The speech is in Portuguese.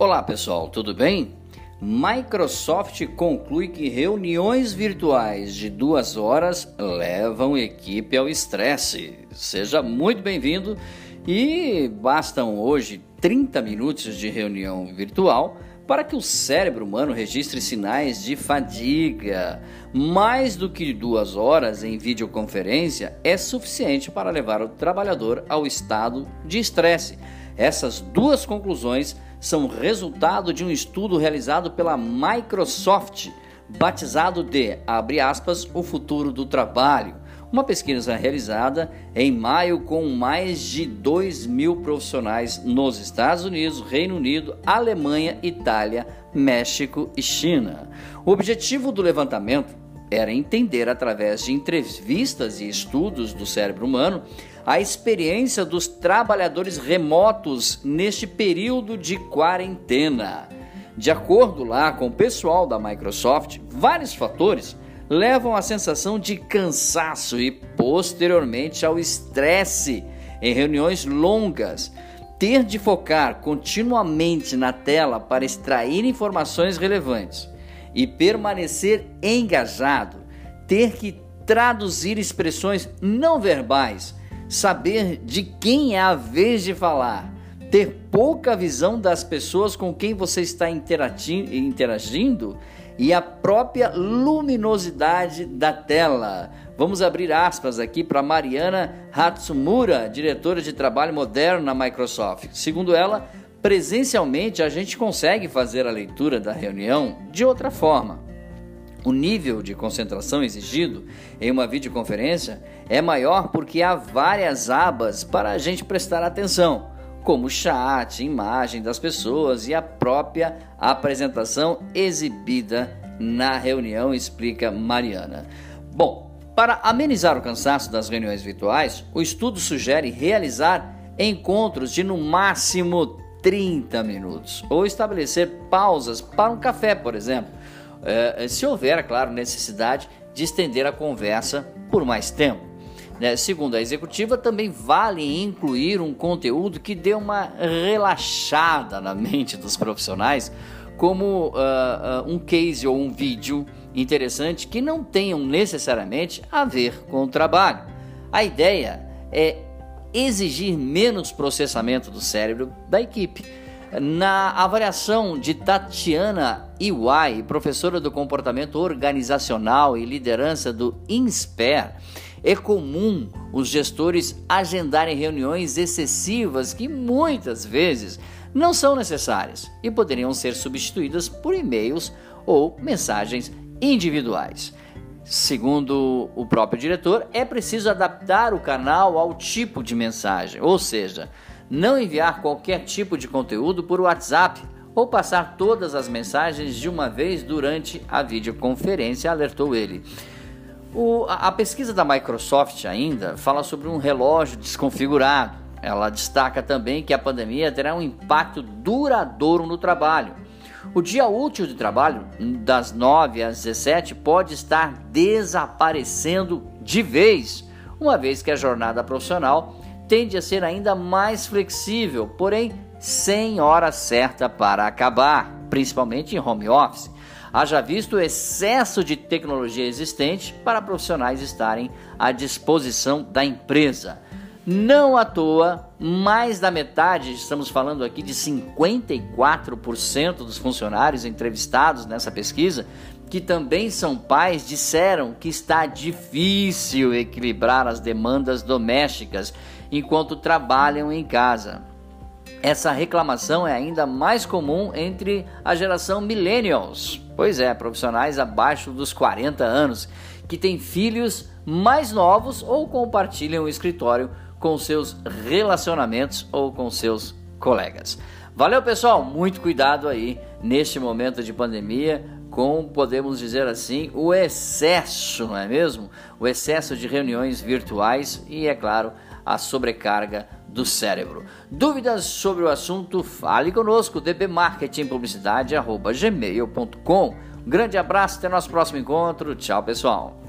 Olá pessoal, tudo bem? Microsoft conclui que reuniões virtuais de duas horas levam equipe ao estresse. Seja muito bem-vindo e bastam hoje 30 minutos de reunião virtual para que o cérebro humano registre sinais de fadiga. Mais do que duas horas em videoconferência é suficiente para levar o trabalhador ao estado de estresse. Essas duas conclusões são resultado de um estudo realizado pela Microsoft, batizado de, abre aspas, o futuro do trabalho. Uma pesquisa realizada em maio com mais de 2 mil profissionais nos Estados Unidos, Reino Unido, Alemanha, Itália, México e China. O objetivo do levantamento era entender, através de entrevistas e estudos do cérebro humano, a experiência dos trabalhadores remotos neste período de quarentena. De acordo lá com o pessoal da Microsoft, vários fatores levam à sensação de cansaço e posteriormente ao estresse em reuniões longas. Ter de focar continuamente na tela para extrair informações relevantes e permanecer engajado, ter que traduzir expressões não verbais saber de quem é a vez de falar, ter pouca visão das pessoas com quem você está interagindo e a própria luminosidade da tela. Vamos abrir aspas aqui para Mariana Hatsumura, diretora de trabalho moderno na Microsoft. Segundo ela, presencialmente a gente consegue fazer a leitura da reunião de outra forma. O nível de concentração exigido em uma videoconferência é maior porque há várias abas para a gente prestar atenção, como chat, imagem das pessoas e a própria apresentação exibida na reunião, explica Mariana. Bom, para amenizar o cansaço das reuniões virtuais, o estudo sugere realizar encontros de no máximo 30 minutos ou estabelecer pausas para um café, por exemplo se houver, é claro, necessidade de estender a conversa por mais tempo. Né? Segundo a executiva, também vale incluir um conteúdo que dê uma relaxada na mente dos profissionais, como uh, uh, um case ou um vídeo interessante que não tenham necessariamente a ver com o trabalho. A ideia é exigir menos processamento do cérebro da equipe na avaliação de Tatiana Iwai, professora do comportamento organizacional e liderança do INSPER, é comum os gestores agendarem reuniões excessivas que muitas vezes não são necessárias e poderiam ser substituídas por e-mails ou mensagens individuais. Segundo o próprio diretor, é preciso adaptar o canal ao tipo de mensagem, ou seja, não enviar qualquer tipo de conteúdo por WhatsApp ou passar todas as mensagens de uma vez durante a videoconferência, alertou ele. O, a, a pesquisa da Microsoft ainda fala sobre um relógio desconfigurado. Ela destaca também que a pandemia terá um impacto duradouro no trabalho. O dia útil de trabalho, das 9 às 17, pode estar desaparecendo de vez, uma vez que a jornada profissional tende a ser ainda mais flexível, porém sem hora certa para acabar, principalmente em home office. Haja visto o excesso de tecnologia existente para profissionais estarem à disposição da empresa. Não à toa, mais da metade, estamos falando aqui de 54% dos funcionários entrevistados nessa pesquisa, que também são pais, disseram que está difícil equilibrar as demandas domésticas enquanto trabalham em casa. Essa reclamação é ainda mais comum entre a geração millennials, pois é, profissionais abaixo dos 40 anos, que têm filhos mais novos ou compartilham o escritório com seus relacionamentos ou com seus colegas. Valeu, pessoal, muito cuidado aí neste momento de pandemia com, podemos dizer assim, o excesso, não é mesmo? O excesso de reuniões virtuais e, é claro, a sobrecarga do cérebro. Dúvidas sobre o assunto? Fale conosco, dbmarketingpublicidade.gmail.com. Grande abraço, até nosso próximo encontro. Tchau, pessoal.